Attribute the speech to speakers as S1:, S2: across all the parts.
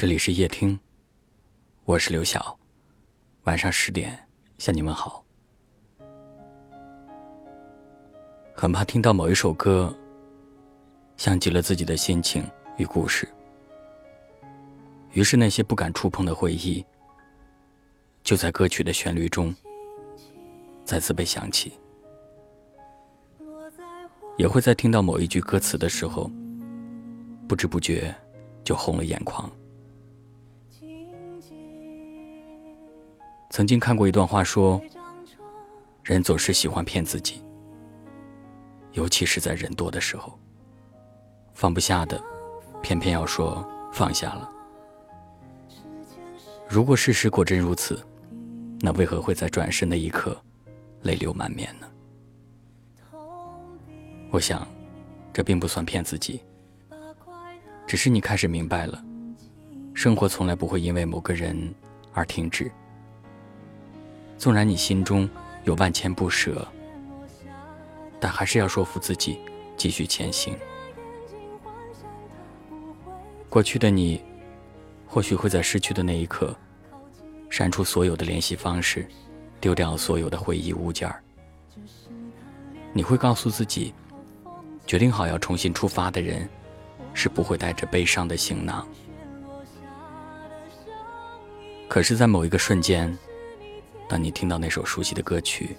S1: 这里是夜听，我是刘晓。晚上十点向你问好。很怕听到某一首歌，像极了自己的心情与故事，于是那些不敢触碰的回忆，就在歌曲的旋律中再次被想起。也会在听到某一句歌词的时候，不知不觉就红了眼眶。曾经看过一段话，说：人总是喜欢骗自己，尤其是在人多的时候，放不下的，偏偏要说放下了。如果事实果真如此，那为何会在转身的一刻，泪流满面呢？我想，这并不算骗自己，只是你开始明白了，生活从来不会因为某个人而停止。纵然你心中有万千不舍，但还是要说服自己继续前行。过去的你，或许会在失去的那一刻，删除所有的联系方式，丢掉所有的回忆物件儿。你会告诉自己，决定好要重新出发的人，是不会带着悲伤的行囊。可是，在某一个瞬间。当你听到那首熟悉的歌曲，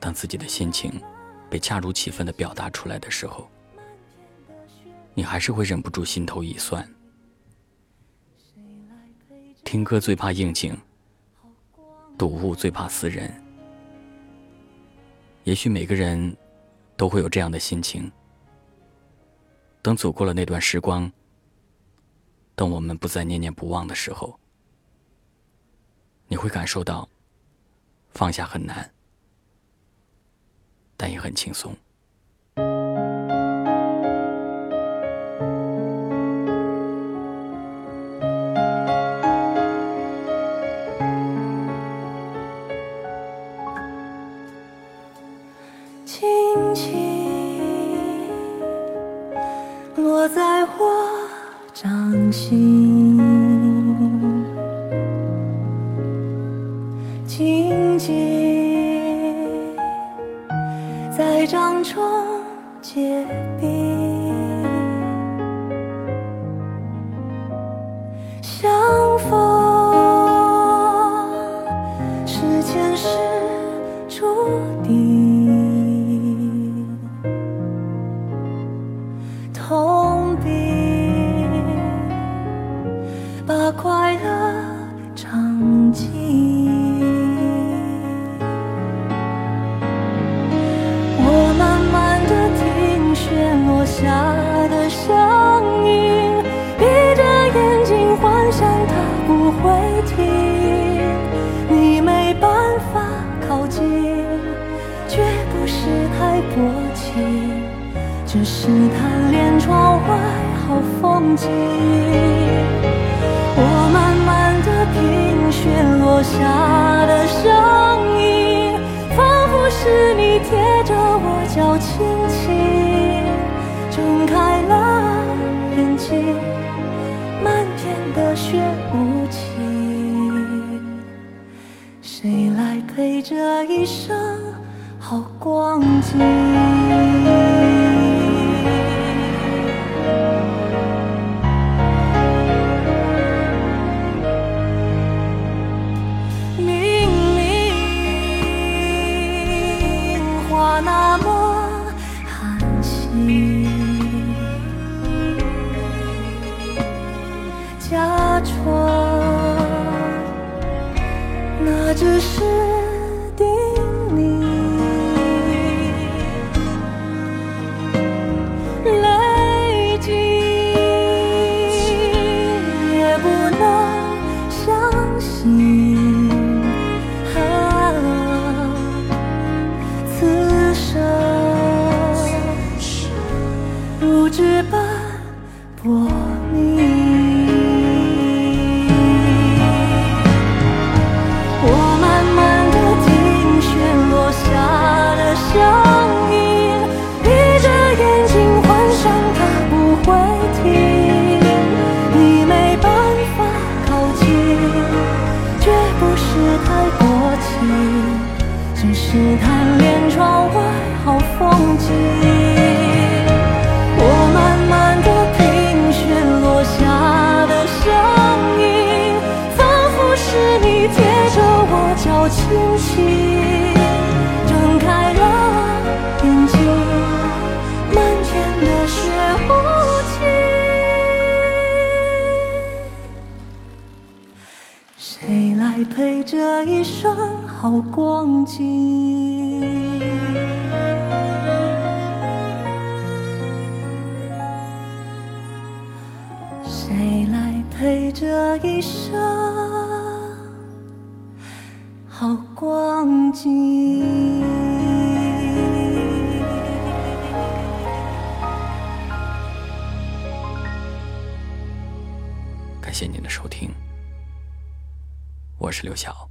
S1: 当自己的心情被恰如其分的表达出来的时候，你还是会忍不住心头一酸。听歌最怕应景，睹物最怕思人。也许每个人都会有这样的心情。等走过了那段时光，等我们不再念念不忘的时候。你会感受到，放下很难，但也很轻松。
S2: 轻轻落在我掌心。在掌中结是贪恋窗外好风景。我慢慢的品雪落下的声音，仿佛是你贴着我脚轻轻。睁开了眼睛，漫天的雪无情，谁来陪这一生好光景？假装，那只是叮咛。泪尽也不能相信，此生如纸般薄好光景？谁来陪这一生好光景？
S1: 感谢您的收听，我是刘晓。